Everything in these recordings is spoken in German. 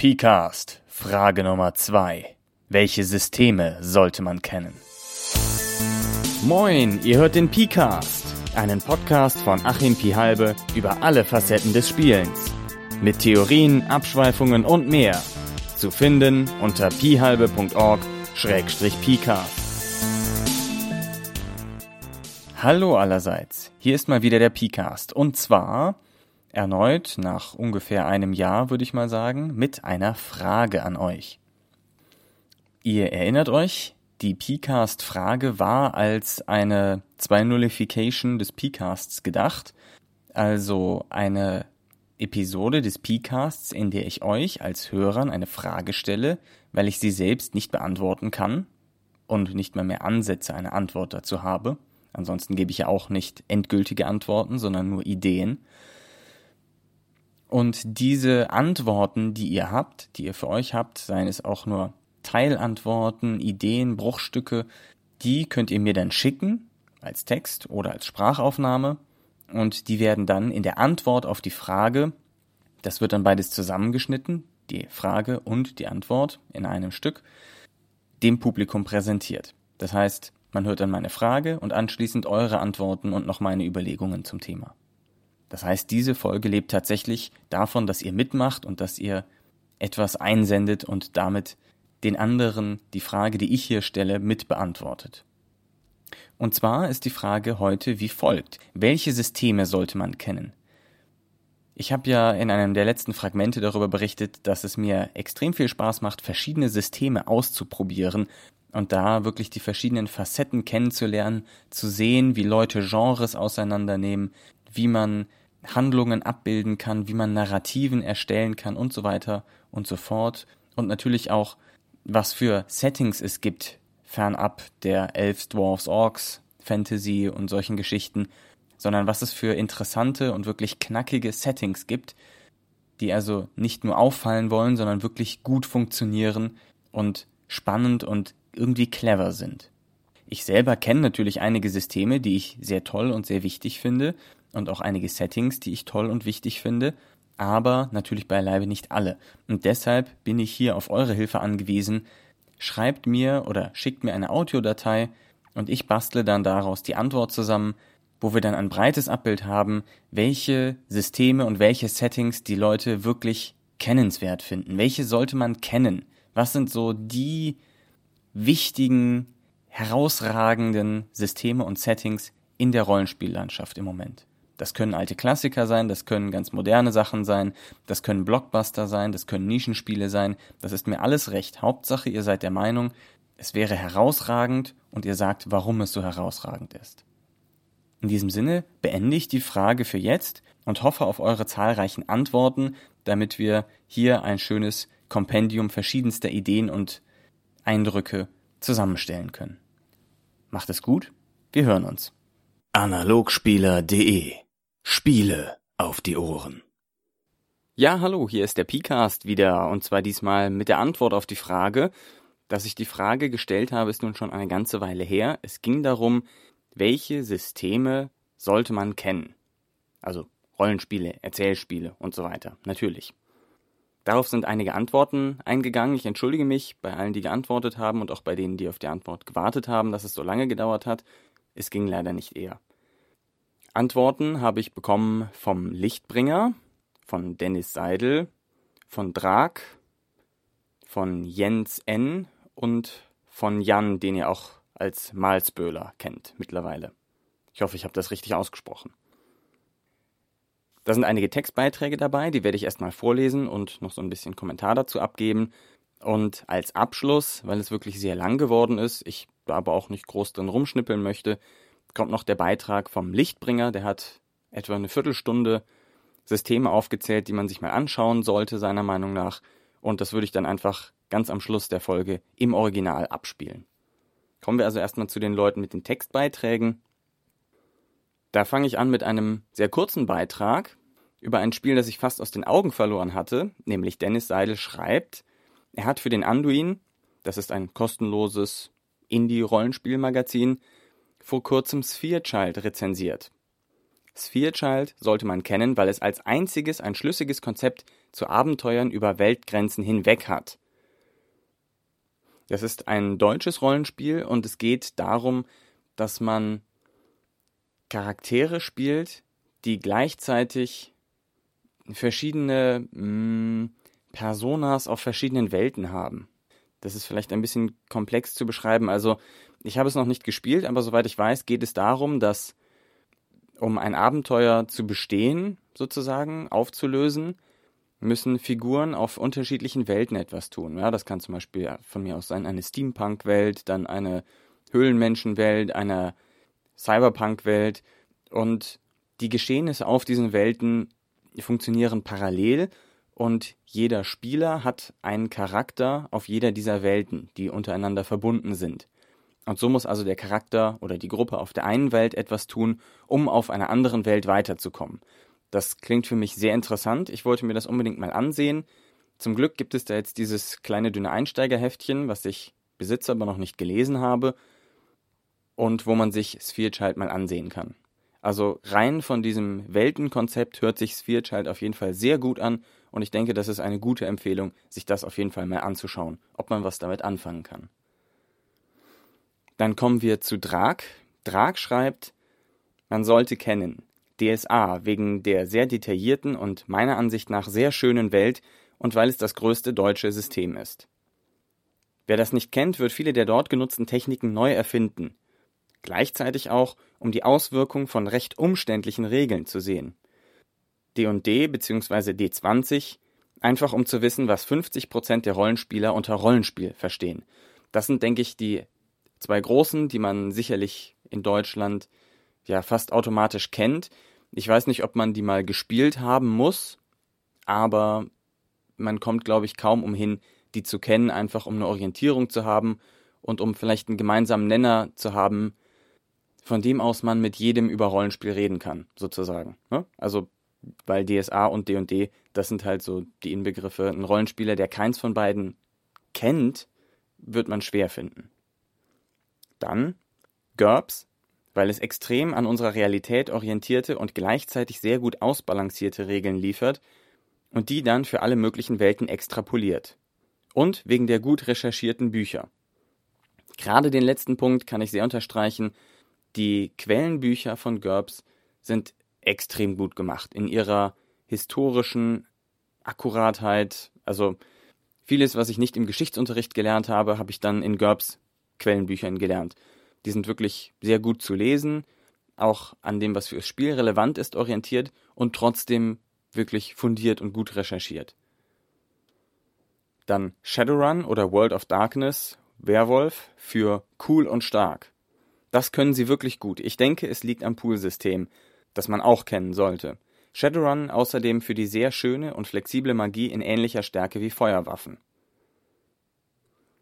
PCAST, Frage Nummer 2. Welche Systeme sollte man kennen? Moin, ihr hört den PCAST, einen Podcast von Achim Pihalbe über alle Facetten des Spielens. Mit Theorien, Abschweifungen und mehr. Zu finden unter pihalbe.org-pcast. Hallo allerseits, hier ist mal wieder der PCAST und zwar erneut nach ungefähr einem Jahr, würde ich mal sagen, mit einer Frage an euch. Ihr erinnert euch, die PCAST-Frage war als eine 2-Nullification des PCASTs gedacht, also eine Episode des PCASTs, in der ich euch als Hörern eine Frage stelle, weil ich sie selbst nicht beantworten kann und nicht mal mehr Ansätze, eine Antwort dazu habe. Ansonsten gebe ich ja auch nicht endgültige Antworten, sondern nur Ideen. Und diese Antworten, die ihr habt, die ihr für euch habt, seien es auch nur Teilantworten, Ideen, Bruchstücke, die könnt ihr mir dann schicken als Text oder als Sprachaufnahme und die werden dann in der Antwort auf die Frage, das wird dann beides zusammengeschnitten, die Frage und die Antwort in einem Stück, dem Publikum präsentiert. Das heißt, man hört dann meine Frage und anschließend eure Antworten und noch meine Überlegungen zum Thema. Das heißt, diese Folge lebt tatsächlich davon, dass ihr mitmacht und dass ihr etwas einsendet und damit den anderen die Frage, die ich hier stelle, mit beantwortet. Und zwar ist die Frage heute wie folgt. Welche Systeme sollte man kennen? Ich habe ja in einem der letzten Fragmente darüber berichtet, dass es mir extrem viel Spaß macht, verschiedene Systeme auszuprobieren und da wirklich die verschiedenen Facetten kennenzulernen, zu sehen, wie Leute Genres auseinandernehmen, wie man Handlungen abbilden kann, wie man Narrativen erstellen kann und so weiter und so fort. Und natürlich auch, was für Settings es gibt, fernab der Elves, Dwarfs, Orks, Fantasy und solchen Geschichten, sondern was es für interessante und wirklich knackige Settings gibt, die also nicht nur auffallen wollen, sondern wirklich gut funktionieren und spannend und irgendwie clever sind. Ich selber kenne natürlich einige Systeme, die ich sehr toll und sehr wichtig finde und auch einige Settings, die ich toll und wichtig finde, aber natürlich beileibe nicht alle. Und deshalb bin ich hier auf eure Hilfe angewiesen. Schreibt mir oder schickt mir eine Audiodatei und ich bastle dann daraus die Antwort zusammen, wo wir dann ein breites Abbild haben, welche Systeme und welche Settings die Leute wirklich kennenswert finden. Welche sollte man kennen? Was sind so die wichtigen, herausragenden Systeme und Settings in der Rollenspiellandschaft im Moment? Das können alte Klassiker sein, das können ganz moderne Sachen sein, das können Blockbuster sein, das können Nischenspiele sein. Das ist mir alles recht. Hauptsache, ihr seid der Meinung, es wäre herausragend und ihr sagt, warum es so herausragend ist. In diesem Sinne beende ich die Frage für jetzt und hoffe auf eure zahlreichen Antworten, damit wir hier ein schönes Kompendium verschiedenster Ideen und Eindrücke zusammenstellen können. Macht es gut, wir hören uns. Analogspieler.de Spiele auf die Ohren. Ja, hallo, hier ist der PCast wieder und zwar diesmal mit der Antwort auf die Frage. Dass ich die Frage gestellt habe, ist nun schon eine ganze Weile her. Es ging darum, welche Systeme sollte man kennen? Also Rollenspiele, Erzählspiele und so weiter, natürlich. Darauf sind einige Antworten eingegangen. Ich entschuldige mich bei allen, die geantwortet haben und auch bei denen, die auf die Antwort gewartet haben, dass es so lange gedauert hat. Es ging leider nicht eher. Antworten habe ich bekommen vom Lichtbringer, von Dennis Seidel, von Drag, von Jens N. und von Jan, den ihr auch als Malsböhler kennt mittlerweile. Ich hoffe, ich habe das richtig ausgesprochen. Da sind einige Textbeiträge dabei, die werde ich erstmal vorlesen und noch so ein bisschen Kommentar dazu abgeben. Und als Abschluss, weil es wirklich sehr lang geworden ist, ich da aber auch nicht groß drin rumschnippeln möchte, kommt noch der Beitrag vom Lichtbringer, der hat etwa eine Viertelstunde Systeme aufgezählt, die man sich mal anschauen sollte, seiner Meinung nach. Und das würde ich dann einfach ganz am Schluss der Folge im Original abspielen. Kommen wir also erstmal zu den Leuten mit den Textbeiträgen. Da fange ich an mit einem sehr kurzen Beitrag über ein Spiel, das ich fast aus den Augen verloren hatte, nämlich Dennis Seidel schreibt, er hat für den Anduin, das ist ein kostenloses Indie-Rollenspielmagazin, vor kurzem Sphere Child rezensiert. Sphere Child sollte man kennen, weil es als einziges ein schlüssiges Konzept zu Abenteuern über Weltgrenzen hinweg hat. Das ist ein deutsches Rollenspiel und es geht darum, dass man Charaktere spielt, die gleichzeitig verschiedene mh, hm, Personas auf verschiedenen Welten haben. Das ist vielleicht ein bisschen komplex zu beschreiben. Also ich habe es noch nicht gespielt, aber soweit ich weiß, geht es darum, dass um ein Abenteuer zu bestehen, sozusagen, aufzulösen, müssen Figuren auf unterschiedlichen Welten etwas tun. Ja, das kann zum Beispiel von mir aus sein eine Steampunk-Welt, dann eine Höhlenmenschen-Welt, eine Cyberpunk-Welt und die Geschehnisse auf diesen Welten funktionieren parallel und jeder Spieler hat einen Charakter auf jeder dieser Welten, die untereinander verbunden sind. Und so muss also der Charakter oder die Gruppe auf der einen Welt etwas tun, um auf einer anderen Welt weiterzukommen. Das klingt für mich sehr interessant. Ich wollte mir das unbedingt mal ansehen. Zum Glück gibt es da jetzt dieses kleine dünne Einsteigerheftchen, was ich besitze, aber noch nicht gelesen habe und wo man sich Sphere Child mal ansehen kann. Also rein von diesem Weltenkonzept hört sich Sphere Child auf jeden Fall sehr gut an und ich denke, das ist eine gute Empfehlung, sich das auf jeden Fall mal anzuschauen, ob man was damit anfangen kann. Dann kommen wir zu Drag. Drag schreibt, man sollte kennen DSA wegen der sehr detaillierten und meiner Ansicht nach sehr schönen Welt und weil es das größte deutsche System ist. Wer das nicht kennt, wird viele der dort genutzten Techniken neu erfinden. Gleichzeitig auch, um die Auswirkung von recht umständlichen Regeln zu sehen. D&D bzw. D20 einfach um zu wissen, was 50% der Rollenspieler unter Rollenspiel verstehen. Das sind, denke ich, die zwei großen, die man sicherlich in Deutschland ja fast automatisch kennt. Ich weiß nicht, ob man die mal gespielt haben muss, aber man kommt, glaube ich, kaum umhin, die zu kennen, einfach um eine Orientierung zu haben und um vielleicht einen gemeinsamen Nenner zu haben, von dem aus man mit jedem über Rollenspiel reden kann, sozusagen. Ne? Also, weil DSA und D&D, das sind halt so die Inbegriffe. Ein Rollenspieler, der keins von beiden kennt, wird man schwer finden. Dann GURPS, weil es extrem an unserer Realität orientierte und gleichzeitig sehr gut ausbalancierte Regeln liefert und die dann für alle möglichen Welten extrapoliert. Und wegen der gut recherchierten Bücher. Gerade den letzten Punkt kann ich sehr unterstreichen. Die Quellenbücher von GURPS sind extrem gut gemacht in ihrer historischen Akkuratheit. Also vieles, was ich nicht im Geschichtsunterricht gelernt habe, habe ich dann in GURPS Quellenbüchern gelernt. Die sind wirklich sehr gut zu lesen, auch an dem, was fürs Spiel relevant ist, orientiert und trotzdem wirklich fundiert und gut recherchiert. Dann Shadowrun oder World of Darkness, Werwolf für cool und stark. Das können sie wirklich gut. Ich denke, es liegt am Poolsystem, das man auch kennen sollte. Shadowrun außerdem für die sehr schöne und flexible Magie in ähnlicher Stärke wie Feuerwaffen.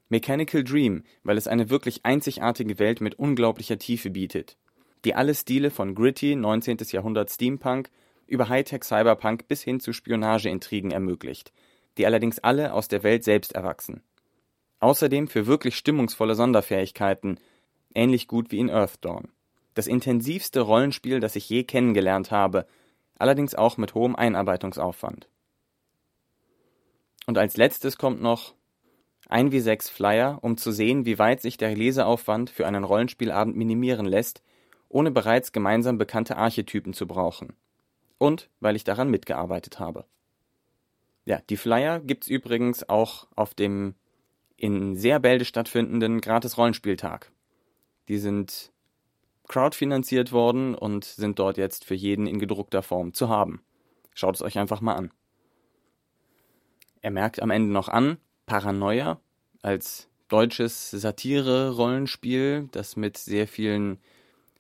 Mechanical Dream, weil es eine wirklich einzigartige Welt mit unglaublicher Tiefe bietet, die alle Stile von gritty 19. Jahrhundert Steampunk über Hightech Cyberpunk bis hin zu Spionageintrigen ermöglicht, die allerdings alle aus der Welt selbst erwachsen. Außerdem für wirklich stimmungsvolle Sonderfähigkeiten, ähnlich gut wie in Earthdawn. Das intensivste Rollenspiel, das ich je kennengelernt habe, allerdings auch mit hohem Einarbeitungsaufwand. Und als letztes kommt noch ein wie sechs Flyer, um zu sehen, wie weit sich der Leseaufwand für einen Rollenspielabend minimieren lässt, ohne bereits gemeinsam bekannte Archetypen zu brauchen. Und weil ich daran mitgearbeitet habe. Ja, die Flyer gibt's übrigens auch auf dem in Seerbälde stattfindenden Gratis-Rollenspieltag. Die sind crowdfinanziert worden und sind dort jetzt für jeden in gedruckter Form zu haben. Schaut es euch einfach mal an. Er merkt am Ende noch an, Paranoia als deutsches Satire-Rollenspiel, das mit sehr vielen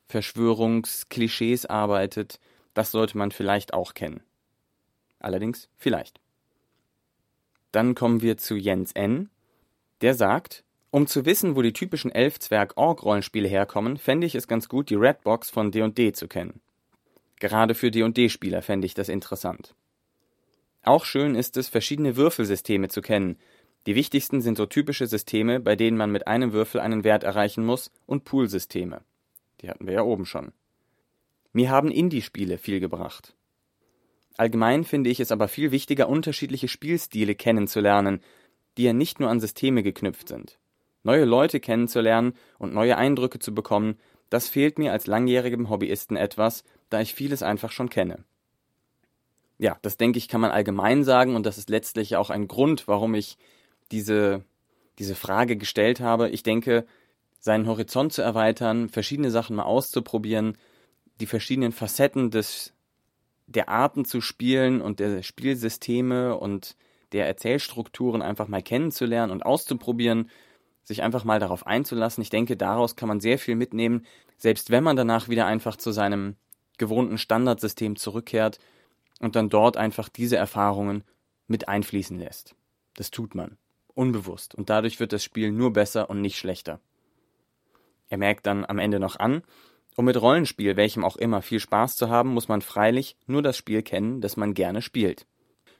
Verschwörungsklischees arbeitet, das sollte man vielleicht auch kennen. Allerdings vielleicht. Dann kommen wir zu Jens N. Der sagt, um zu wissen, wo die typischen Elf-Zwerg-Org-Rollenspiele herkommen, fände ich es ganz gut, die Redbox von D&D zu kennen. Gerade für D&D-Spieler fände ich das interessant. Auch schön ist es, verschiedene Würfelsysteme zu kennen, die wichtigsten sind so typische Systeme, bei denen man mit einem Würfel einen Wert erreichen muss, und Poolsysteme. Die hatten wir ja oben schon. Mir haben Indie-Spiele viel gebracht. Allgemein finde ich es aber viel wichtiger, unterschiedliche Spielstile kennenzulernen, die ja nicht nur an Systeme geknüpft sind. Neue Leute kennenzulernen und neue Eindrücke zu bekommen, das fehlt mir als langjährigem Hobbyisten etwas, da ich vieles einfach schon kenne. Ja, das denke ich, kann man allgemein sagen und das ist letztlich auch ein Grund, warum ich diese, diese Frage gestellt habe. Ich denke, seinen Horizont zu erweitern, verschiedene Sachen mal auszuprobieren, die verschiedenen Facetten des, der Arten zu spielen und der Spielsysteme und der Erzählstrukturen einfach mal kennenzulernen und auszuprobieren, sich einfach mal darauf einzulassen. Ich denke, daraus kann man sehr viel mitnehmen, selbst wenn man danach wieder einfach zu seinem gewohnten Standardsystem zurückkehrt und dann dort einfach diese Erfahrungen mit einfließen lässt. Das tut man. Unbewusst. Und dadurch wird das Spiel nur besser und nicht schlechter. Er merkt dann am Ende noch an, um mit Rollenspiel, welchem auch immer, viel Spaß zu haben, muss man freilich nur das Spiel kennen, das man gerne spielt.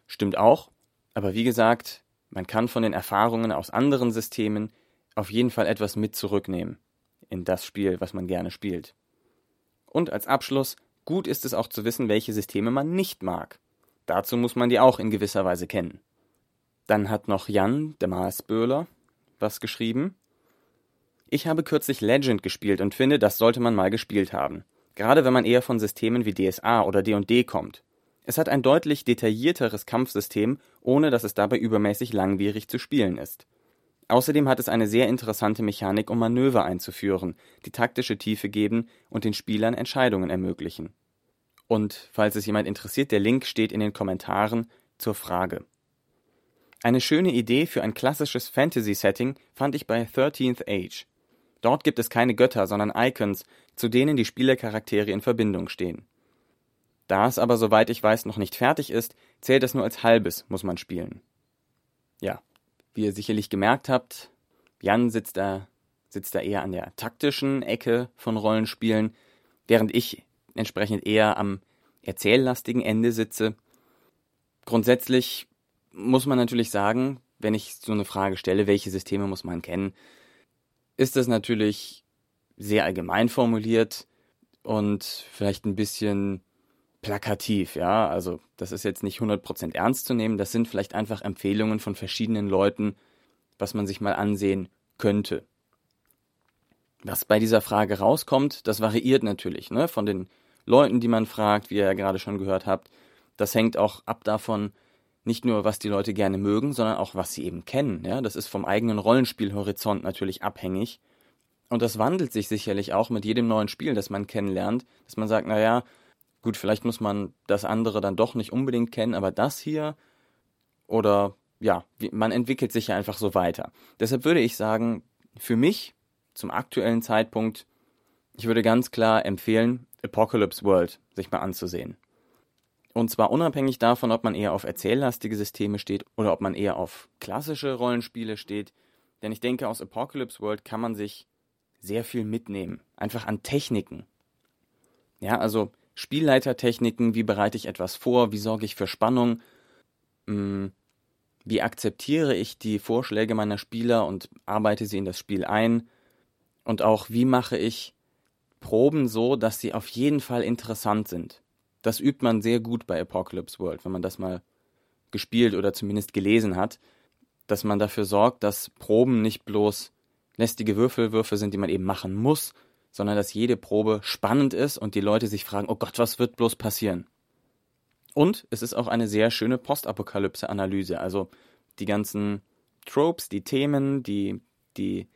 Stimmt auch, aber wie gesagt, man kann von den Erfahrungen aus anderen Systemen auf jeden Fall etwas mit zurücknehmen in das Spiel, was man gerne spielt. Und als Abschluss, gut ist es auch zu wissen, welche Systeme man nicht mag. Dazu muss man die auch in gewisser Weise kennen. Dann hat noch Jan, der Maasböhler, was geschrieben. Ich habe kürzlich Legend gespielt und finde, das sollte man mal gespielt haben. Gerade wenn man eher von Systemen wie DSA oder D&D kommt. Es hat ein deutlich detaillierteres Kampfsystem, ohne dass es dabei übermäßig langwierig zu spielen ist. Außerdem hat es eine sehr interessante Mechanik, um Manöver einzuführen, die taktische Tiefe geben und den Spielern Entscheidungen ermöglichen. Und falls es jemand interessiert, der Link steht in den Kommentaren zur Frage. Eine schöne Idee für ein klassisches Fantasy-Setting fand ich bei 13th Age. Dort gibt es keine Götter, sondern Icons, zu denen die Spielercharaktere in Verbindung stehen. Da es aber soweit ich weiß noch nicht fertig ist, zählt es nur als halbes, muss man spielen. Ja, wie ihr sicherlich gemerkt habt, Jan sitzt da, sitzt da eher an der taktischen Ecke von Rollenspielen, während ich entsprechend eher am erzähllastigen Ende sitze. Grundsätzlich muss man natürlich sagen, wenn ich so eine Frage stelle, welche Systeme muss man kennen, ist das natürlich sehr allgemein formuliert und vielleicht ein bisschen plakativ, ja. Also, das ist jetzt nicht 100% ernst zu nehmen. Das sind vielleicht einfach Empfehlungen von verschiedenen Leuten, was man sich mal ansehen könnte. Was bei dieser Frage rauskommt, das variiert natürlich, ne, von den Leuten, die man fragt, wie ihr ja gerade schon gehört habt. Das hängt auch ab davon, nicht nur, was die Leute gerne mögen, sondern auch, was sie eben kennen. Ja, das ist vom eigenen Rollenspielhorizont natürlich abhängig. Und das wandelt sich sicherlich auch mit jedem neuen Spiel, das man kennenlernt, dass man sagt, naja, gut, vielleicht muss man das andere dann doch nicht unbedingt kennen, aber das hier oder ja, man entwickelt sich ja einfach so weiter. Deshalb würde ich sagen, für mich zum aktuellen Zeitpunkt, ich würde ganz klar empfehlen, Apocalypse World sich mal anzusehen. Und zwar unabhängig davon, ob man eher auf erzähllastige Systeme steht oder ob man eher auf klassische Rollenspiele steht. Denn ich denke, aus Apocalypse World kann man sich sehr viel mitnehmen. Einfach an Techniken. Ja, also Spielleitertechniken, wie bereite ich etwas vor, wie sorge ich für Spannung, hm, wie akzeptiere ich die Vorschläge meiner Spieler und arbeite sie in das Spiel ein und auch wie mache ich Proben so, dass sie auf jeden Fall interessant sind. Das übt man sehr gut bei Apocalypse World, wenn man das mal gespielt oder zumindest gelesen hat, dass man dafür sorgt, dass Proben nicht bloß lästige Würfelwürfe sind, die man eben machen muss, sondern dass jede Probe spannend ist und die Leute sich fragen, oh Gott, was wird bloß passieren? Und es ist auch eine sehr schöne Postapokalypse-Analyse, also die ganzen Tropes, die Themen, die, die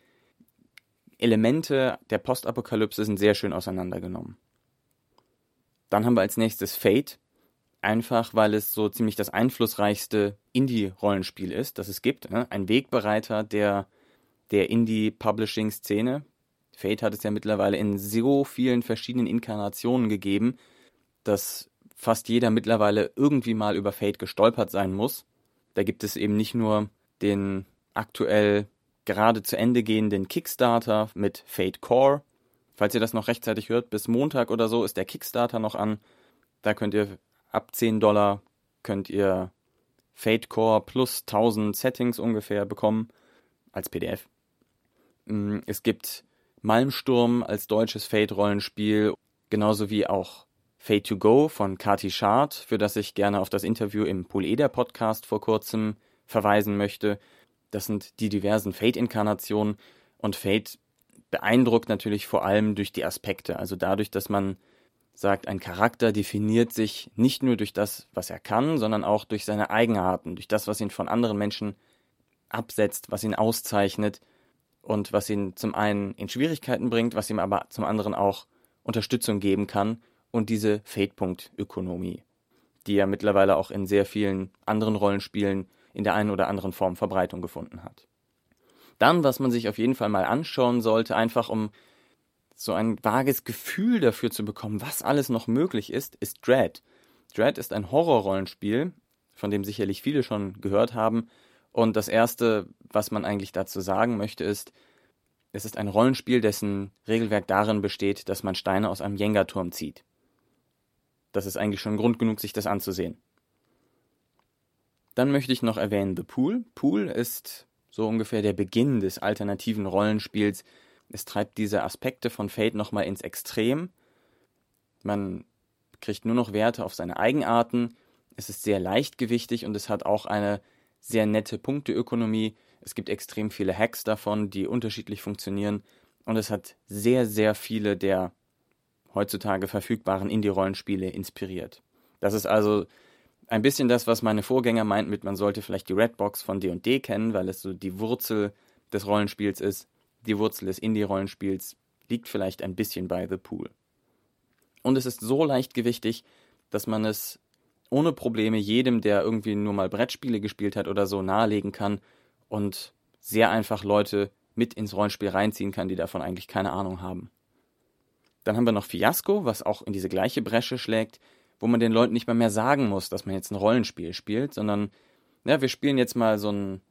Elemente der Postapokalypse sind sehr schön auseinandergenommen. Dann haben wir als nächstes Fate, einfach weil es so ziemlich das einflussreichste Indie-Rollenspiel ist, das es gibt. Ne? Ein Wegbereiter der der Indie-Publishing-Szene. Fate hat es ja mittlerweile in so vielen verschiedenen Inkarnationen gegeben, dass fast jeder mittlerweile irgendwie mal über Fate gestolpert sein muss. Da gibt es eben nicht nur den aktuell gerade zu Ende gehenden Kickstarter mit Fate Core. Falls ihr das noch rechtzeitig hört, bis Montag oder so ist der Kickstarter noch an. Da könnt ihr ab 10 Dollar könnt ihr Fate Core plus 1000 Settings ungefähr bekommen als PDF. Mm, es gibt Malmsturm als deutsches Fate-Rollenspiel, genauso wie auch Fate to Go von Kati Schad, für das ich gerne auf das Interview im Poleder Podcast vor kurzem verweisen möchte. Das sind die diversen Fate-Inkarnationen und Fate beeindruckt natürlich vor allem durch die Aspekte, also dadurch, dass man sagt, ein Charakter definiert sich nicht nur durch das, was er kann, sondern auch durch seine Eigenarten, durch das, was ihn von anderen Menschen absetzt, was ihn auszeichnet und was ihn zum einen in Schwierigkeiten bringt, was ihm aber zum anderen auch Unterstützung geben kann und diese Fade-Punkt-Ökonomie, die ja mittlerweile auch in sehr vielen anderen Rollenspielen in der einen oder anderen Form Verbreitung gefunden hat. Dann, was man sich auf jeden Fall mal anschauen sollte, einfach um so ein vages Gefühl dafür zu bekommen, was alles noch möglich ist, ist Dread. Dread ist ein Horrorrollenspiel, von dem sicherlich viele schon gehört haben. Und das erste, was man eigentlich dazu sagen möchte, ist, es ist ein Rollenspiel, dessen Regelwerk darin besteht, dass man Steine aus einem Jenga-Turm zieht. Das ist eigentlich schon Grund genug, sich das anzusehen. Dann möchte ich noch erwähnen The Pool. Pool ist so ungefähr der Beginn des alternativen Rollenspiels, es treibt diese Aspekte von Fate nochmal ins Extrem. Man kriegt nur noch Werte auf seine Eigenarten. Es ist sehr leichtgewichtig und es hat auch eine sehr nette Punkteökonomie. Es gibt extrem viele Hacks davon, die unterschiedlich funktionieren. Und es hat sehr, sehr viele der heutzutage verfügbaren Indie-Rollenspiele inspiriert. Das ist also ein bisschen das, was meine Vorgänger meinten mit, man sollte vielleicht die Redbox von D&D kennen, weil es so die Wurzel des Rollenspiels ist die Wurzel des Indie-Rollenspiels liegt vielleicht ein bisschen bei The Pool. Und es ist so leichtgewichtig, dass man es ohne Probleme jedem, der irgendwie nur mal Brettspiele gespielt hat oder so, nahelegen kann und sehr einfach Leute mit ins Rollenspiel reinziehen kann, die davon eigentlich keine Ahnung haben. Dann haben wir noch Fiasco, was auch in diese gleiche Bresche schlägt, wo man den Leuten nicht mal mehr sagen muss, dass man jetzt ein Rollenspiel spielt, sondern ja, wir spielen jetzt mal so ein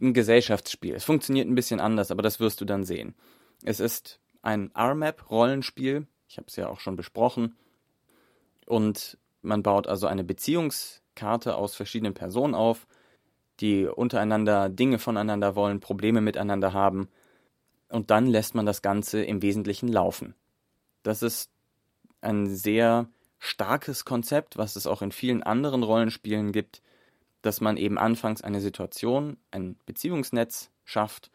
ein Gesellschaftsspiel. Es funktioniert ein bisschen anders, aber das wirst du dann sehen. Es ist ein RMAP-Rollenspiel. Ich habe es ja auch schon besprochen. Und man baut also eine Beziehungskarte aus verschiedenen Personen auf, die untereinander Dinge voneinander wollen, Probleme miteinander haben. Und dann lässt man das Ganze im Wesentlichen laufen. Das ist ein sehr starkes Konzept, was es auch in vielen anderen Rollenspielen gibt, dass man eben anfangs eine Situation, ein Beziehungsnetz schafft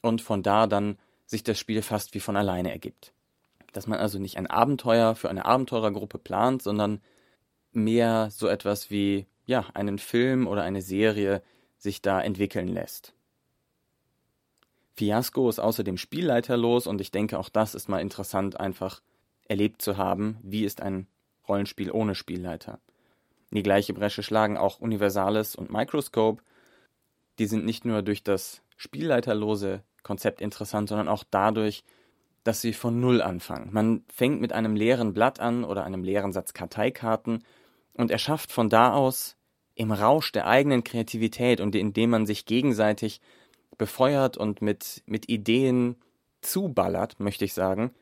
und von da dann sich das Spiel fast wie von alleine ergibt. Dass man also nicht ein Abenteuer für eine Abenteurergruppe plant, sondern mehr so etwas wie ja, einen Film oder eine Serie sich da entwickeln lässt. Fiasco ist außerdem spielleiterlos und ich denke, auch das ist mal interessant, einfach erlebt zu haben, wie ist ein Rollenspiel ohne Spielleiter. In die gleiche Bresche schlagen auch Universalis und Microscope. Die sind nicht nur durch das spielleiterlose Konzept interessant, sondern auch dadurch, dass sie von Null anfangen. Man fängt mit einem leeren Blatt an oder einem leeren Satz Karteikarten und erschafft von da aus im Rausch der eigenen Kreativität und indem man sich gegenseitig befeuert und mit, mit Ideen zuballert, möchte ich sagen,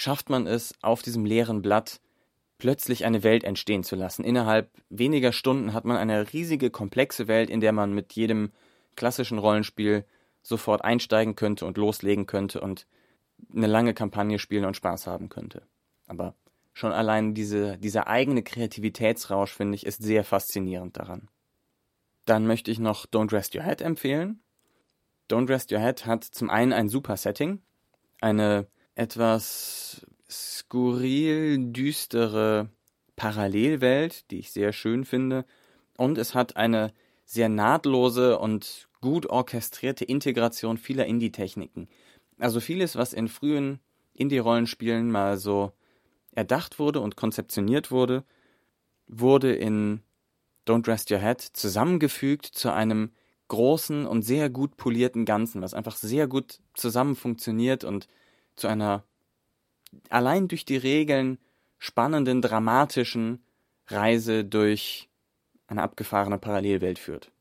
schafft man es auf diesem leeren Blatt plötzlich eine Welt entstehen zu lassen. Innerhalb weniger Stunden hat man eine riesige, komplexe Welt, in der man mit jedem klassischen Rollenspiel sofort einsteigen könnte und loslegen könnte und eine lange Kampagne spielen und Spaß haben könnte. Aber schon allein diese, dieser eigene Kreativitätsrausch, finde ich, ist sehr faszinierend daran. Dann möchte ich noch Don't Rest Your Head empfehlen. Don't Rest Your Head hat zum einen ein super Setting, eine etwas skurril düstere Parallelwelt, die ich sehr schön finde. Und es hat eine sehr nahtlose und gut orchestrierte Integration vieler Indie-Techniken. Also vieles, was in frühen Indie-Rollenspielen mal so erdacht wurde und konzeptioniert wurde, wurde in Don't Rest Your Head zusammengefügt zu einem großen und sehr gut polierten Ganzen, was einfach sehr gut zusammen funktioniert und zu einer allein durch die Regeln spannenden, dramatischen Reise durch eine abgefahrene Parallelwelt führt.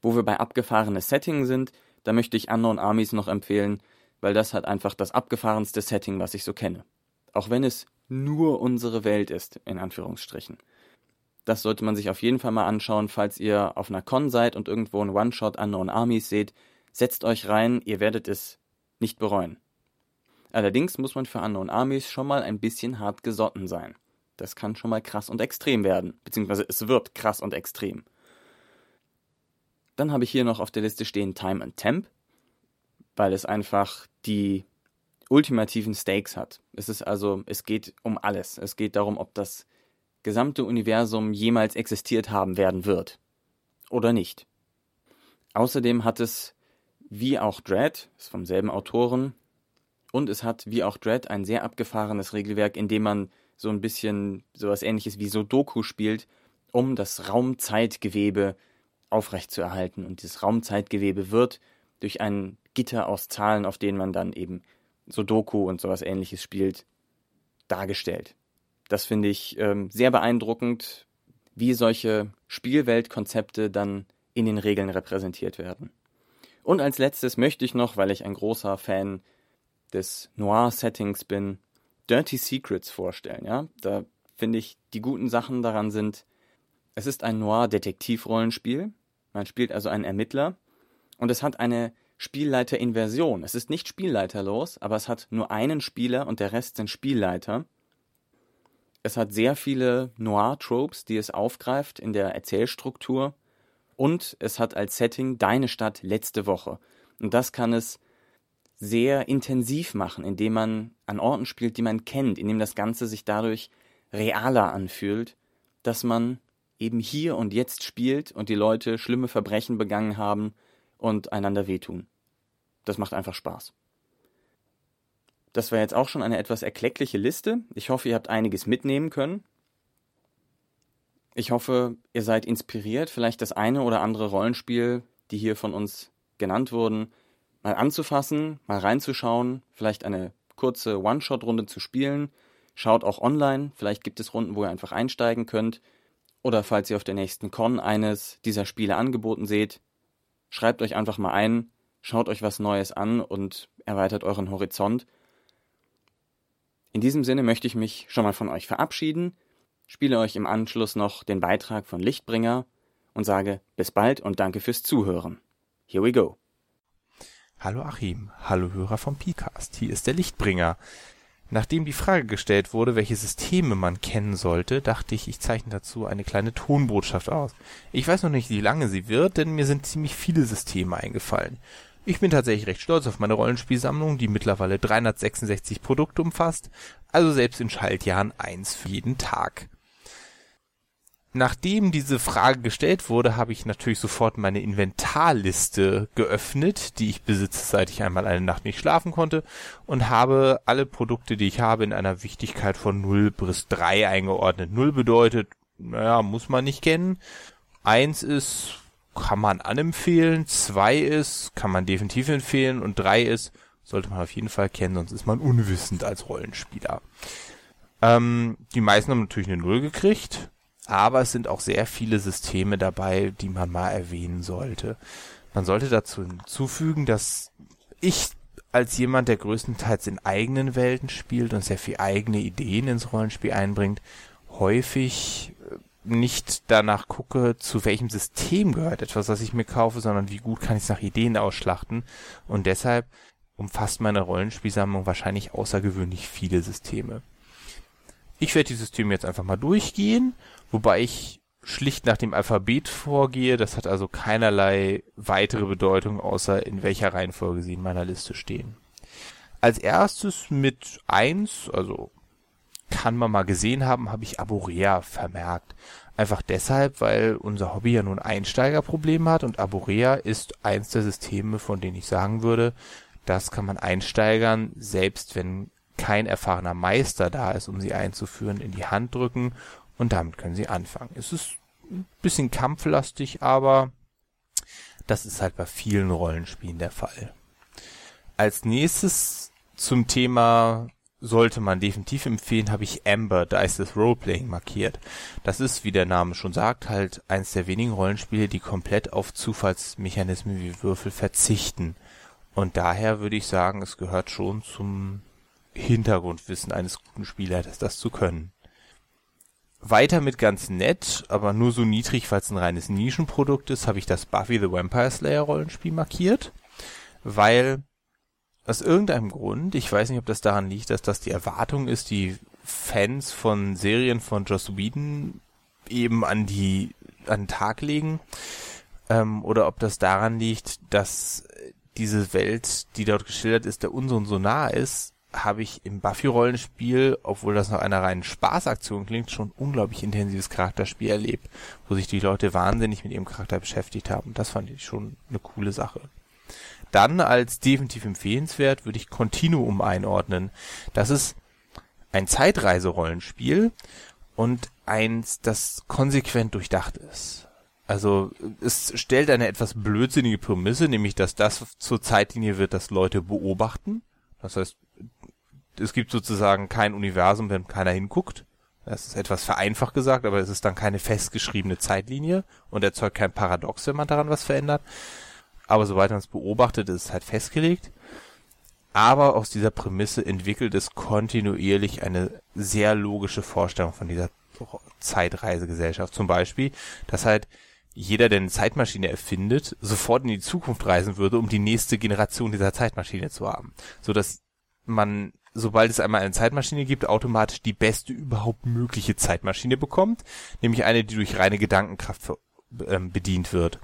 Wo wir bei abgefahrene Setting sind, da möchte ich Unknown Armies noch empfehlen, weil das hat einfach das abgefahrenste Setting, was ich so kenne. Auch wenn es nur unsere Welt ist, in Anführungsstrichen. Das sollte man sich auf jeden Fall mal anschauen, falls ihr auf einer Con seid und irgendwo ein One-Shot Unknown Armies seht. Setzt euch rein, ihr werdet es nicht bereuen. Allerdings muss man für Unknown Armies schon mal ein bisschen hart gesotten sein. Das kann schon mal krass und extrem werden, beziehungsweise es wird krass und extrem. Dann habe ich hier noch auf der Liste stehen Time and Temp, weil es einfach die ultimativen Stakes hat. Es ist also, es geht um alles. Es geht darum, ob das gesamte Universum jemals existiert haben werden wird. Oder nicht. Außerdem hat es, wie auch Dread, ist vom selben Autoren, und es hat, wie auch Dread, ein sehr abgefahrenes Regelwerk, in dem man so ein bisschen sowas ähnliches wie Sudoku spielt, um das Raumzeitgewebe aufrechtzuerhalten. Und dieses Raumzeitgewebe wird durch ein Gitter aus Zahlen, auf denen man dann eben Sudoku und sowas ähnliches spielt, dargestellt. Das finde ich ähm, sehr beeindruckend, wie solche Spielweltkonzepte dann in den Regeln repräsentiert werden. Und als letztes möchte ich noch, weil ich ein großer Fan des Noir-Settings bin, Dirty Secrets vorstellen. Ja, da finde ich die guten Sachen daran sind, es ist ein Noir-Detektiv-Rollenspiel. Man spielt also einen Ermittler und es hat eine Spielleiter-Inversion. Es ist nicht spielleiterlos, aber es hat nur einen Spieler und der Rest sind Spielleiter. Es hat sehr viele Noir-Tropes, die es aufgreift in der Erzählstruktur. Und es hat als Setting deine Stadt letzte Woche. Und das kann es sehr intensiv machen, indem man an Orten spielt, die man kennt, indem das Ganze sich dadurch realer anfühlt, dass man eben hier und jetzt spielt und die Leute schlimme Verbrechen begangen haben und einander wehtun. Das macht einfach Spaß. Das war jetzt auch schon eine etwas erkleckliche Liste. Ich hoffe, ihr habt einiges mitnehmen können. Ich hoffe, ihr seid inspiriert, vielleicht das eine oder andere Rollenspiel, die hier von uns genannt wurden, mal anzufassen, mal reinzuschauen, vielleicht eine kurze One-Shot-Runde zu spielen. Schaut auch online, vielleicht gibt es Runden, wo ihr einfach einsteigen könnt. Oder falls ihr auf der nächsten Con eines dieser Spiele angeboten seht, schreibt euch einfach mal ein, schaut euch was Neues an und erweitert euren Horizont. In diesem Sinne möchte ich mich schon mal von euch verabschieden, spiele euch im Anschluss noch den Beitrag von Lichtbringer und sage bis bald und danke fürs Zuhören. Here we go. Hallo Achim, hallo Hörer vom Picast, hier ist der Lichtbringer. Nachdem die Frage gestellt wurde, welche Systeme man kennen sollte, dachte ich, ich zeichne dazu eine kleine Tonbotschaft aus. Ich weiß noch nicht, wie lange sie wird, denn mir sind ziemlich viele Systeme eingefallen. Ich bin tatsächlich recht stolz auf meine Rollenspielsammlung, die mittlerweile 366 Produkte umfasst, also selbst in Schaltjahren eins für jeden Tag. Nachdem diese Frage gestellt wurde, habe ich natürlich sofort meine Inventarliste geöffnet, die ich besitze, seit ich einmal eine Nacht nicht schlafen konnte, und habe alle Produkte, die ich habe, in einer Wichtigkeit von 0 bis 3 eingeordnet. 0 bedeutet, naja, muss man nicht kennen. 1 ist kann man anempfehlen, zwei ist, kann man definitiv empfehlen und drei ist, sollte man auf jeden Fall kennen, sonst ist man unwissend als Rollenspieler. Ähm, die meisten haben natürlich eine Null gekriegt, aber es sind auch sehr viele Systeme dabei, die man mal erwähnen sollte. Man sollte dazu hinzufügen, dass ich als jemand, der größtenteils in eigenen Welten spielt und sehr viel eigene Ideen ins Rollenspiel einbringt, häufig nicht danach gucke, zu welchem System gehört etwas, was ich mir kaufe, sondern wie gut kann ich es nach Ideen ausschlachten. Und deshalb umfasst meine Rollenspielsammlung wahrscheinlich außergewöhnlich viele Systeme. Ich werde die Systeme jetzt einfach mal durchgehen, wobei ich schlicht nach dem Alphabet vorgehe. Das hat also keinerlei weitere Bedeutung, außer in welcher Reihenfolge sie in meiner Liste stehen. Als erstes mit eins, also kann man mal gesehen haben, habe ich Aborea vermerkt. Einfach deshalb, weil unser Hobby ja nun Einsteigerprobleme hat und Aborea ist eins der Systeme, von denen ich sagen würde, das kann man Einsteigern, selbst wenn kein erfahrener Meister da ist, um sie einzuführen, in die Hand drücken und damit können sie anfangen. Es ist ein bisschen kampflastig, aber das ist halt bei vielen Rollenspielen der Fall. Als nächstes zum Thema sollte man definitiv empfehlen, habe ich Amber, da ist das Roleplaying markiert. Das ist, wie der Name schon sagt, halt eins der wenigen Rollenspiele, die komplett auf Zufallsmechanismen wie Würfel verzichten. Und daher würde ich sagen, es gehört schon zum Hintergrundwissen eines guten Spielers, das zu können. Weiter mit ganz nett, aber nur so niedrig, weil es ein reines Nischenprodukt ist, habe ich das Buffy the Vampire Slayer Rollenspiel markiert, weil aus irgendeinem Grund, ich weiß nicht, ob das daran liegt, dass das die Erwartung ist, die Fans von Serien von Joss Whedon eben an die an den Tag legen, ähm, oder ob das daran liegt, dass diese Welt, die dort geschildert ist, der unseren so nah ist, habe ich im Buffy-Rollenspiel, obwohl das nach einer reinen Spaßaktion klingt, schon unglaublich intensives Charakterspiel erlebt, wo sich die Leute wahnsinnig mit ihrem Charakter beschäftigt haben. Das fand ich schon eine coole Sache. Dann als definitiv empfehlenswert würde ich Continuum einordnen. Das ist ein Zeitreiserollenspiel und eins, das konsequent durchdacht ist. Also es stellt eine etwas blödsinnige Prämisse, nämlich dass das zur Zeitlinie wird, dass Leute beobachten. Das heißt, es gibt sozusagen kein Universum, wenn keiner hinguckt. Das ist etwas vereinfacht gesagt, aber es ist dann keine festgeschriebene Zeitlinie und erzeugt kein Paradox, wenn man daran was verändert. Aber sobald man es beobachtet, ist es halt festgelegt. Aber aus dieser Prämisse entwickelt es kontinuierlich eine sehr logische Vorstellung von dieser Zeitreisegesellschaft. Zum Beispiel, dass halt jeder, der eine Zeitmaschine erfindet, sofort in die Zukunft reisen würde, um die nächste Generation dieser Zeitmaschine zu haben. So dass man, sobald es einmal eine Zeitmaschine gibt, automatisch die beste überhaupt mögliche Zeitmaschine bekommt, nämlich eine, die durch reine Gedankenkraft ähm, bedient wird.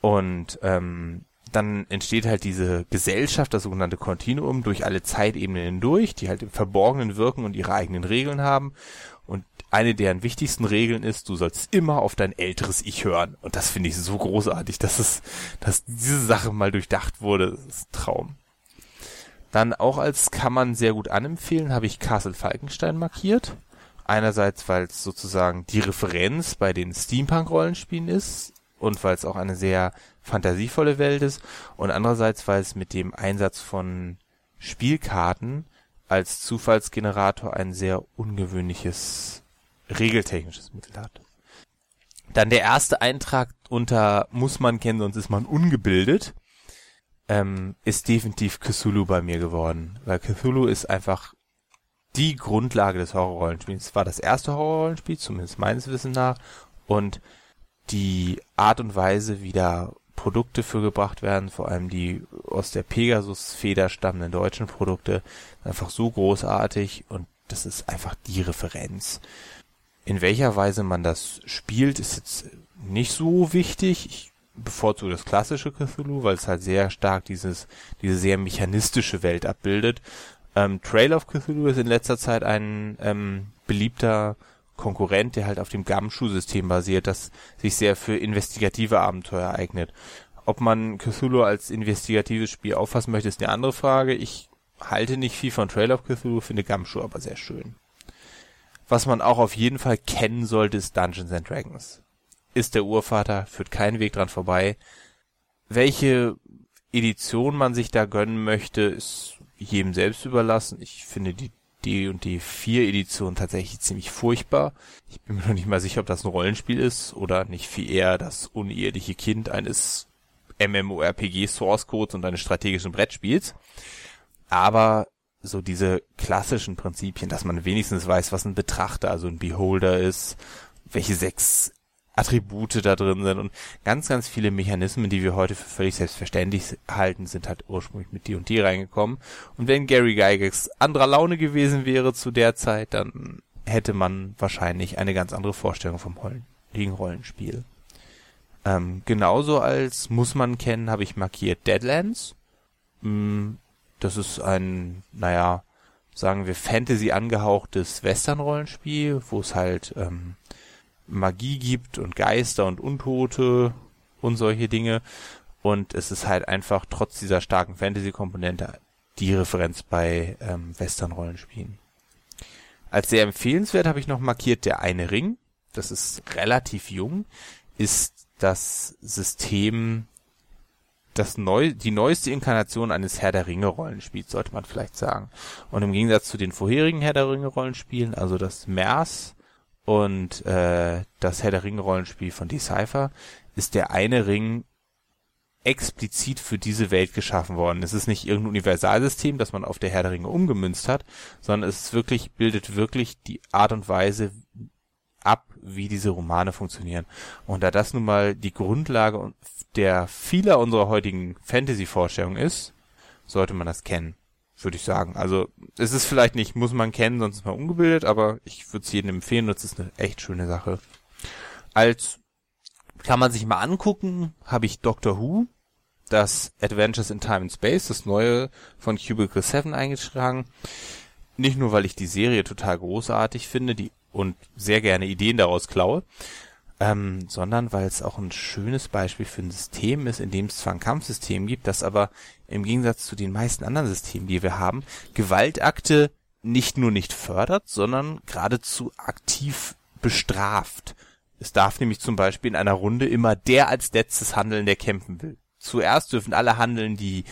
Und ähm, dann entsteht halt diese Gesellschaft, das sogenannte Kontinuum, durch alle Zeitebenen hindurch, die halt im Verborgenen wirken und ihre eigenen Regeln haben. Und eine deren wichtigsten Regeln ist, du sollst immer auf dein älteres Ich hören. Und das finde ich so großartig, dass es, dass diese Sache mal durchdacht wurde. Das ist ein Traum. Dann auch als kann man sehr gut anempfehlen, habe ich Castle Falkenstein markiert. Einerseits, weil es sozusagen die Referenz bei den Steampunk-Rollenspielen ist und weil es auch eine sehr fantasievolle Welt ist und andererseits, weil es mit dem Einsatz von Spielkarten als Zufallsgenerator ein sehr ungewöhnliches regeltechnisches Mittel hat. Dann der erste Eintrag unter muss man kennen, sonst ist man ungebildet, ähm, ist definitiv Cthulhu bei mir geworden, weil Cthulhu ist einfach die Grundlage des Horrorrollenspiels. Es war das erste Horrorrollenspiel, zumindest meines Wissens nach, und die Art und Weise, wie da Produkte für gebracht werden, vor allem die aus der Pegasus-Feder stammenden deutschen Produkte, einfach so großartig und das ist einfach die Referenz. In welcher Weise man das spielt, ist jetzt nicht so wichtig. Ich bevorzuge das klassische Cthulhu, weil es halt sehr stark dieses, diese sehr mechanistische Welt abbildet. Ähm, Trail of Cthulhu ist in letzter Zeit ein ähm, beliebter Konkurrent, der halt auf dem Gumshoe-System basiert, das sich sehr für investigative Abenteuer eignet. Ob man Cthulhu als investigatives Spiel auffassen möchte, ist eine andere Frage. Ich halte nicht viel von Trail of Cthulhu, finde Gumshoe aber sehr schön. Was man auch auf jeden Fall kennen sollte, ist Dungeons and Dragons. Ist der Urvater, führt keinen Weg dran vorbei. Welche Edition man sich da gönnen möchte, ist jedem selbst überlassen. Ich finde die D und D4 Edition tatsächlich ziemlich furchtbar. Ich bin mir noch nicht mal sicher, ob das ein Rollenspiel ist oder nicht viel eher das uneheliche Kind eines MMORPG Source Codes und eines strategischen Brettspiels. Aber so diese klassischen Prinzipien, dass man wenigstens weiß, was ein Betrachter, also ein Beholder ist, welche sechs Attribute da drin sind und ganz, ganz viele Mechanismen, die wir heute für völlig selbstverständlich halten, sind halt ursprünglich mit D&D reingekommen. Und wenn Gary Gygax anderer Laune gewesen wäre zu der Zeit, dann hätte man wahrscheinlich eine ganz andere Vorstellung vom heutigen Rollenspiel. Ähm, genauso als muss man kennen, habe ich markiert Deadlands. Mm, das ist ein, naja, sagen wir Fantasy angehauchtes Western-Rollenspiel, wo es halt ähm, Magie gibt und Geister und Untote und solche Dinge. Und es ist halt einfach trotz dieser starken Fantasy-Komponente die Referenz bei ähm, Western-Rollenspielen. Als sehr empfehlenswert habe ich noch markiert der eine Ring. Das ist relativ jung, ist das System, das neu, die neueste Inkarnation eines Herr der Ringe Rollenspiels, sollte man vielleicht sagen. Und im Gegensatz zu den vorherigen Herr der Ringe Rollenspielen, also das MERS, und äh, das Herr der Ringe Rollenspiel von Decipher ist der eine Ring explizit für diese Welt geschaffen worden. Es ist nicht irgendein Universalsystem, das man auf der Herr der Ringe umgemünzt hat, sondern es ist wirklich, bildet wirklich die Art und Weise ab, wie diese Romane funktionieren. Und da das nun mal die Grundlage der vieler unserer heutigen Fantasy-Vorstellungen ist, sollte man das kennen, würde ich sagen. Also es ist vielleicht nicht, muss man kennen, sonst ist man ungebildet, aber ich würde es jedem empfehlen es ist eine echt schöne Sache. Als kann man sich mal angucken, habe ich Doctor Who, das Adventures in Time and Space, das neue von Cubicle 7 eingetragen. Nicht nur, weil ich die Serie total großartig finde, die und sehr gerne Ideen daraus klaue, ähm, sondern weil es auch ein schönes Beispiel für ein System ist, in dem es zwar ein Kampfsystem gibt, das aber im Gegensatz zu den meisten anderen Systemen, die wir haben, Gewaltakte nicht nur nicht fördert, sondern geradezu aktiv bestraft. Es darf nämlich zum Beispiel in einer Runde immer der als letztes handeln, der kämpfen will. Zuerst dürfen alle handeln, die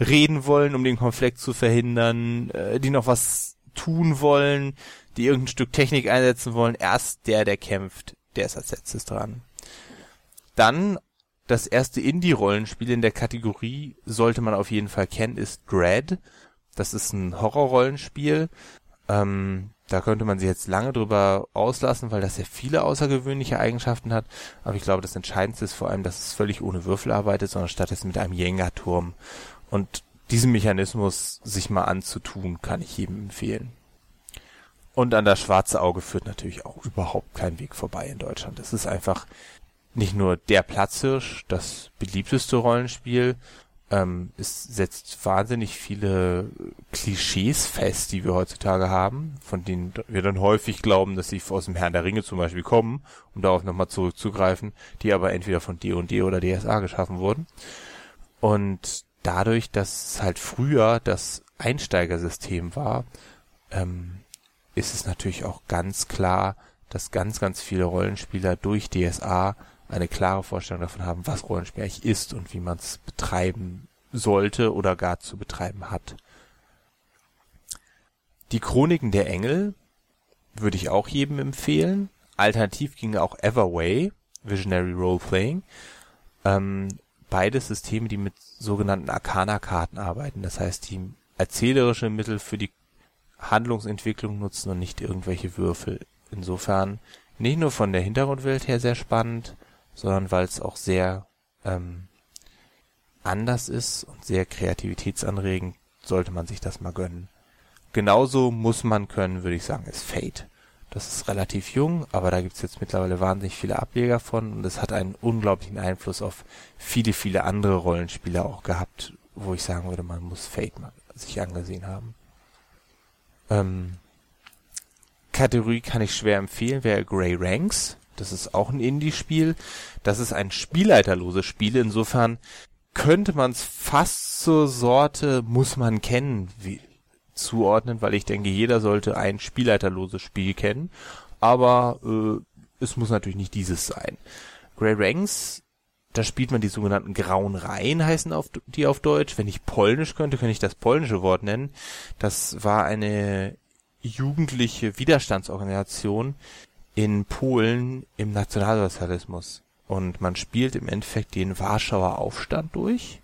reden wollen, um den Konflikt zu verhindern, äh, die noch was tun wollen, die irgendein Stück Technik einsetzen wollen. Erst der, der kämpft, der ist als letztes dran. Dann das erste Indie-Rollenspiel in der Kategorie sollte man auf jeden Fall kennen, ist Dread. Das ist ein Horror-Rollenspiel. Ähm, da könnte man sich jetzt lange drüber auslassen, weil das sehr viele außergewöhnliche Eigenschaften hat. Aber ich glaube, das Entscheidendste ist vor allem, dass es völlig ohne Würfel arbeitet, sondern stattdessen mit einem Jenga-Turm. Und diesen Mechanismus sich mal anzutun, kann ich jedem empfehlen. Und an das schwarze Auge führt natürlich auch überhaupt kein Weg vorbei in Deutschland. Es ist einfach nicht nur der Platzhirsch, das beliebteste Rollenspiel, ähm, es setzt wahnsinnig viele Klischees fest, die wir heutzutage haben, von denen wir dann häufig glauben, dass sie aus dem Herrn der Ringe zum Beispiel kommen, um darauf nochmal zurückzugreifen, die aber entweder von D&D oder DSA geschaffen wurden. Und dadurch, dass es halt früher das Einsteigersystem war, ähm, ist es natürlich auch ganz klar, dass ganz, ganz viele Rollenspieler durch DSA eine klare Vorstellung davon haben, was Rollenspiel eigentlich ist und wie man es betreiben sollte oder gar zu betreiben hat. Die Chroniken der Engel würde ich auch jedem empfehlen. Alternativ ginge auch Everway, Visionary Role Playing. Ähm, beides Systeme, die mit sogenannten Arcana-Karten arbeiten. Das heißt, die erzählerische Mittel für die Handlungsentwicklung nutzen und nicht irgendwelche Würfel. Insofern nicht nur von der Hintergrundwelt her sehr spannend, sondern weil es auch sehr ähm, anders ist und sehr kreativitätsanregend, sollte man sich das mal gönnen. Genauso muss man können, würde ich sagen, ist Fate. Das ist relativ jung, aber da gibt's jetzt mittlerweile wahnsinnig viele Ableger von und es hat einen unglaublichen Einfluss auf viele, viele andere Rollenspiele auch gehabt, wo ich sagen würde, man muss Fate mal sich angesehen haben. Ähm, Kategorie kann ich schwer empfehlen, wäre Grey Ranks. Das ist auch ein Indie-Spiel. Das ist ein spielleiterloses Spiel. Insofern könnte man es fast zur Sorte muss man kennen wie, zuordnen, weil ich denke, jeder sollte ein spielleiterloses Spiel kennen. Aber äh, es muss natürlich nicht dieses sein. Grey Ranks, da spielt man die sogenannten grauen Reihen, heißen auf, die auf Deutsch. Wenn ich Polnisch könnte, könnte ich das polnische Wort nennen. Das war eine jugendliche Widerstandsorganisation, in Polen im Nationalsozialismus. Und man spielt im Endeffekt den Warschauer Aufstand durch.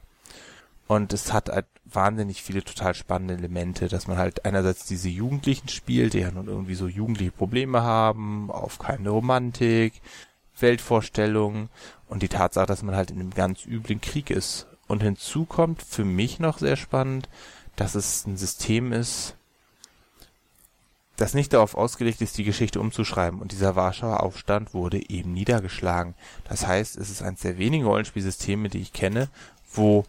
Und es hat halt wahnsinnig viele total spannende Elemente, dass man halt einerseits diese Jugendlichen spielt, die ja nun irgendwie so jugendliche Probleme haben, aufkeimende Romantik, Weltvorstellungen und die Tatsache, dass man halt in einem ganz üblen Krieg ist. Und hinzu kommt für mich noch sehr spannend, dass es ein System ist, das nicht darauf ausgelegt ist, die Geschichte umzuschreiben, und dieser Warschauer Aufstand wurde eben niedergeschlagen. Das heißt, es ist eines der wenigen Rollenspielsysteme, die ich kenne, wo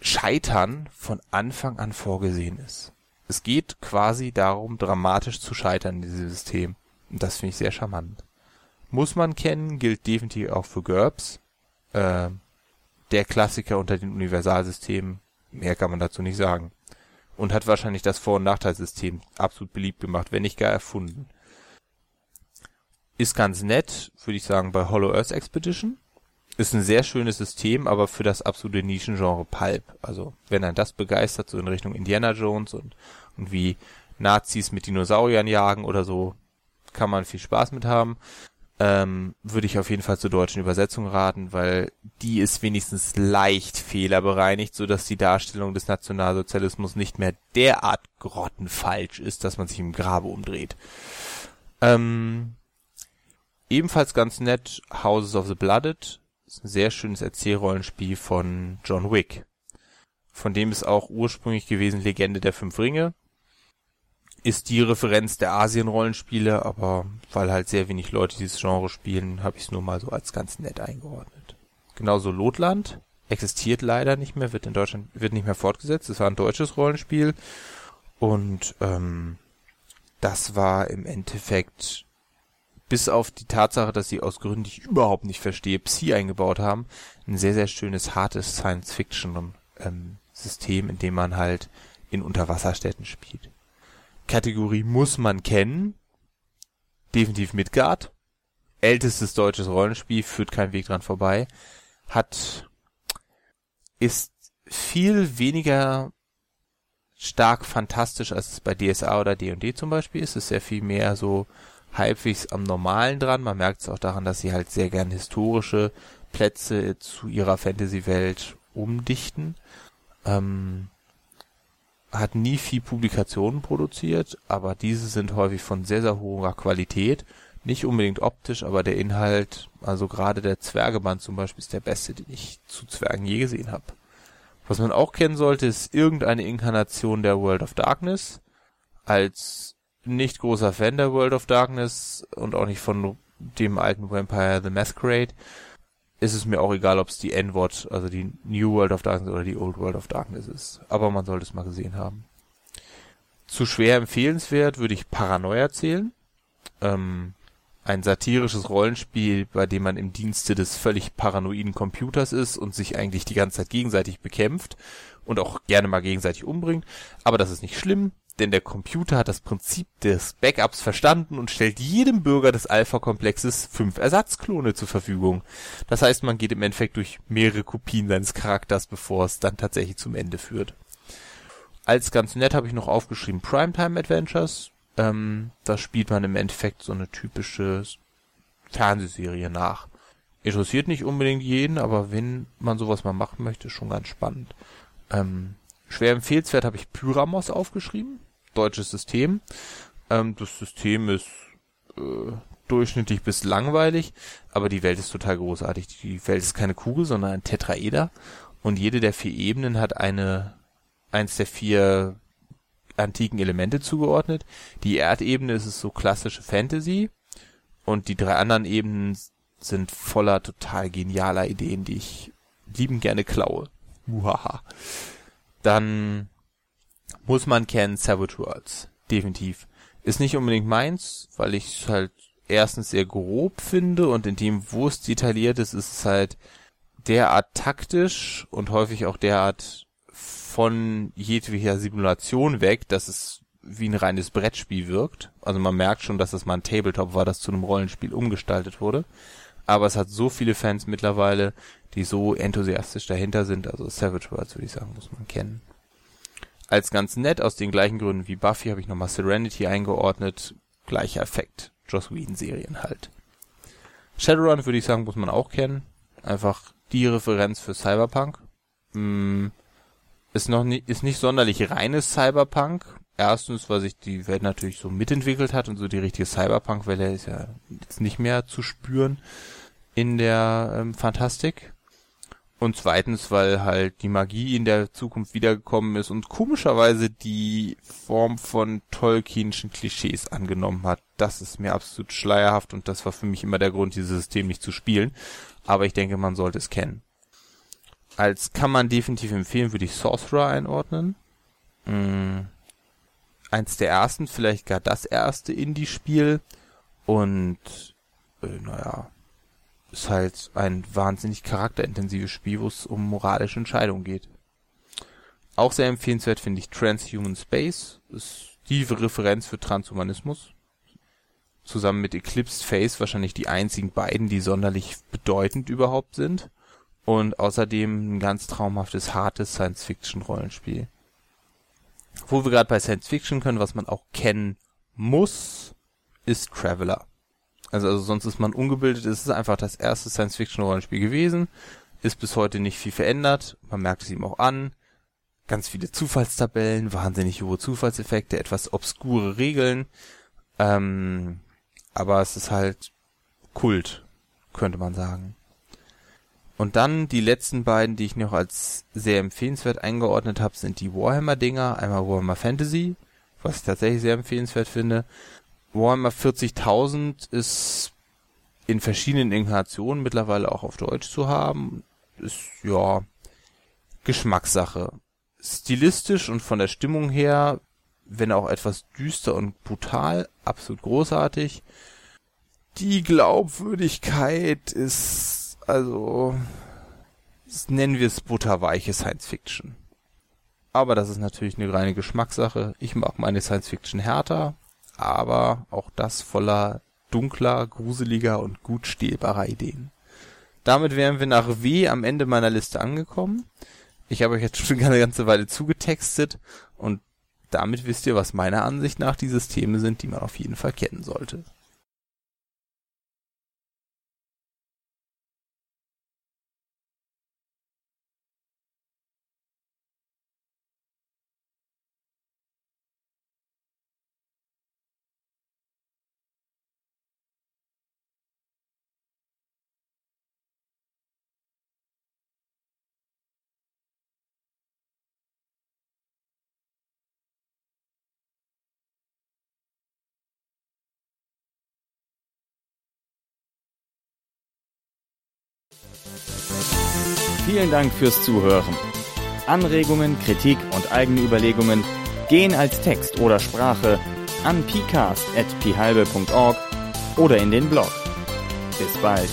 Scheitern von Anfang an vorgesehen ist. Es geht quasi darum, dramatisch zu scheitern in diesem System. Und das finde ich sehr charmant. Muss man kennen, gilt definitiv auch für GURPS. Äh, der Klassiker unter den Universalsystemen. Mehr kann man dazu nicht sagen und hat wahrscheinlich das Vor- und Nachteilsystem absolut beliebt gemacht, wenn nicht gar erfunden. Ist ganz nett, würde ich sagen, bei Hollow Earth Expedition. Ist ein sehr schönes System, aber für das absolute Nischengenre Pulp. Also, wenn ein das begeistert, so in Richtung Indiana Jones und, und wie Nazis mit Dinosauriern jagen oder so, kann man viel Spaß mit haben ähm, würde ich auf jeden Fall zur deutschen Übersetzung raten, weil die ist wenigstens leicht fehlerbereinigt, so dass die Darstellung des Nationalsozialismus nicht mehr derart grottenfalsch ist, dass man sich im Grabe umdreht. Ähm, ebenfalls ganz nett Houses of the Blooded, ist ein sehr schönes Erzählrollenspiel von John Wick. Von dem ist auch ursprünglich gewesen Legende der Fünf Ringe. Ist die Referenz der Asien-Rollenspiele, aber weil halt sehr wenig Leute dieses Genre spielen, habe ich es nur mal so als ganz nett eingeordnet. Genauso Lotland existiert leider nicht mehr, wird in Deutschland wird nicht mehr fortgesetzt. Es war ein deutsches Rollenspiel und ähm, das war im Endeffekt bis auf die Tatsache, dass sie aus Gründen, die ich überhaupt nicht verstehe, Psi eingebaut haben, ein sehr, sehr schönes, hartes Science-Fiction-System, ähm, in dem man halt in Unterwasserstädten spielt. Kategorie muss man kennen. Definitiv Midgard. Ältestes deutsches Rollenspiel, führt kein Weg dran vorbei. Hat, ist viel weniger stark fantastisch, als es bei DSA oder D&D zum Beispiel ist. Es ist sehr viel mehr so halbwegs am Normalen dran. Man merkt es auch daran, dass sie halt sehr gern historische Plätze zu ihrer Fantasy-Welt umdichten. Ähm, hat nie viel Publikationen produziert, aber diese sind häufig von sehr, sehr hoher Qualität. Nicht unbedingt optisch, aber der Inhalt, also gerade der Zwergeband zum Beispiel, ist der beste, den ich zu Zwergen je gesehen habe. Was man auch kennen sollte, ist irgendeine Inkarnation der World of Darkness. Als nicht großer Fan der World of Darkness und auch nicht von dem alten Vampire the Masquerade, ist es mir auch egal, ob es die N-Wort, also die New World of Darkness oder die Old World of Darkness ist. Aber man sollte es mal gesehen haben. Zu schwer empfehlenswert würde ich Paranoia zählen. Ähm, ein satirisches Rollenspiel, bei dem man im Dienste des völlig paranoiden Computers ist und sich eigentlich die ganze Zeit gegenseitig bekämpft und auch gerne mal gegenseitig umbringt. Aber das ist nicht schlimm denn der Computer hat das Prinzip des Backups verstanden und stellt jedem Bürger des Alpha-Komplexes fünf Ersatzklone zur Verfügung. Das heißt, man geht im Endeffekt durch mehrere Kopien seines Charakters, bevor es dann tatsächlich zum Ende führt. Als ganz nett habe ich noch aufgeschrieben Primetime Adventures. Ähm, da spielt man im Endeffekt so eine typische Fernsehserie nach. Interessiert nicht unbedingt jeden, aber wenn man sowas mal machen möchte, schon ganz spannend. Ähm, Schwer empfehlenswert habe ich Pyramos aufgeschrieben. Deutsches System. Ähm, das System ist äh, durchschnittlich bis langweilig, aber die Welt ist total großartig. Die Welt ist keine Kugel, sondern ein Tetraeder. Und jede der vier Ebenen hat eine, eins der vier antiken Elemente zugeordnet. Die Erdebene ist es so klassische Fantasy. Und die drei anderen Ebenen sind voller total genialer Ideen, die ich lieben gerne klaue. Uhaha dann muss man kennen Worlds. Definitiv. Ist nicht unbedingt meins, weil ich es halt erstens sehr grob finde und in dem, wo es detailliert ist, ist es halt derart taktisch und häufig auch derart von jedweder Simulation weg, dass es wie ein reines Brettspiel wirkt. Also man merkt schon, dass es mal ein Tabletop war, das zu einem Rollenspiel umgestaltet wurde. Aber es hat so viele Fans mittlerweile, die so enthusiastisch dahinter sind. Also Savage Worlds würde ich sagen, muss man kennen. Als ganz nett, aus den gleichen Gründen wie Buffy, habe ich nochmal Serenity eingeordnet. Gleicher Effekt. Joss Whedon Serien halt. Shadowrun würde ich sagen, muss man auch kennen. Einfach die Referenz für Cyberpunk. Hm, ist noch nicht, ist nicht sonderlich reines Cyberpunk. Erstens, weil sich die Welt natürlich so mitentwickelt hat und so die richtige Cyberpunk-Welle ist ja jetzt nicht mehr zu spüren in der ähm, Fantastik. Und zweitens, weil halt die Magie in der Zukunft wiedergekommen ist und komischerweise die Form von Tolkienschen Klischees angenommen hat. Das ist mir absolut schleierhaft und das war für mich immer der Grund, dieses System nicht zu spielen. Aber ich denke, man sollte es kennen. Als kann man definitiv empfehlen, würde ich Sorcerer einordnen. Hm. Eins der ersten, vielleicht gar das erste Indie-Spiel. Und äh, naja, ist halt ein wahnsinnig charakterintensives Spiel, wo es um moralische Entscheidungen geht. Auch sehr empfehlenswert finde ich Transhuman Space. Ist die Referenz für Transhumanismus. Zusammen mit Eclipsed Face wahrscheinlich die einzigen beiden, die sonderlich bedeutend überhaupt sind. Und außerdem ein ganz traumhaftes, hartes Science-Fiction-Rollenspiel. Wo wir gerade bei Science-Fiction können, was man auch kennen muss, ist Traveler. Also, also sonst ist man ungebildet. Es ist einfach das erste Science-Fiction-Rollenspiel gewesen. Ist bis heute nicht viel verändert. Man merkt es ihm auch an. Ganz viele Zufallstabellen, wahnsinnig hohe Zufallseffekte, etwas obskure Regeln. Ähm, aber es ist halt Kult, könnte man sagen. Und dann die letzten beiden, die ich noch als sehr empfehlenswert eingeordnet habe, sind die Warhammer-Dinger. Einmal Warhammer Fantasy, was ich tatsächlich sehr empfehlenswert finde. Warhammer 40.000 ist in verschiedenen Inkarnationen mittlerweile auch auf Deutsch zu haben. Ist, ja, Geschmackssache. Stilistisch und von der Stimmung her, wenn auch etwas düster und brutal, absolut großartig. Die Glaubwürdigkeit ist, also, nennen wir es butterweiche Science Fiction. Aber das ist natürlich eine reine Geschmackssache. Ich mag meine Science Fiction härter, aber auch das voller dunkler, gruseliger und gut stehlbarer Ideen. Damit wären wir nach W am Ende meiner Liste angekommen. Ich habe euch jetzt schon eine ganze Weile zugetextet und damit wisst ihr, was meiner Ansicht nach die Systeme sind, die man auf jeden Fall kennen sollte. Vielen Dank fürs Zuhören. Anregungen, Kritik und eigene Überlegungen gehen als Text oder Sprache an pcast.phalbe.org oder in den Blog. Bis bald.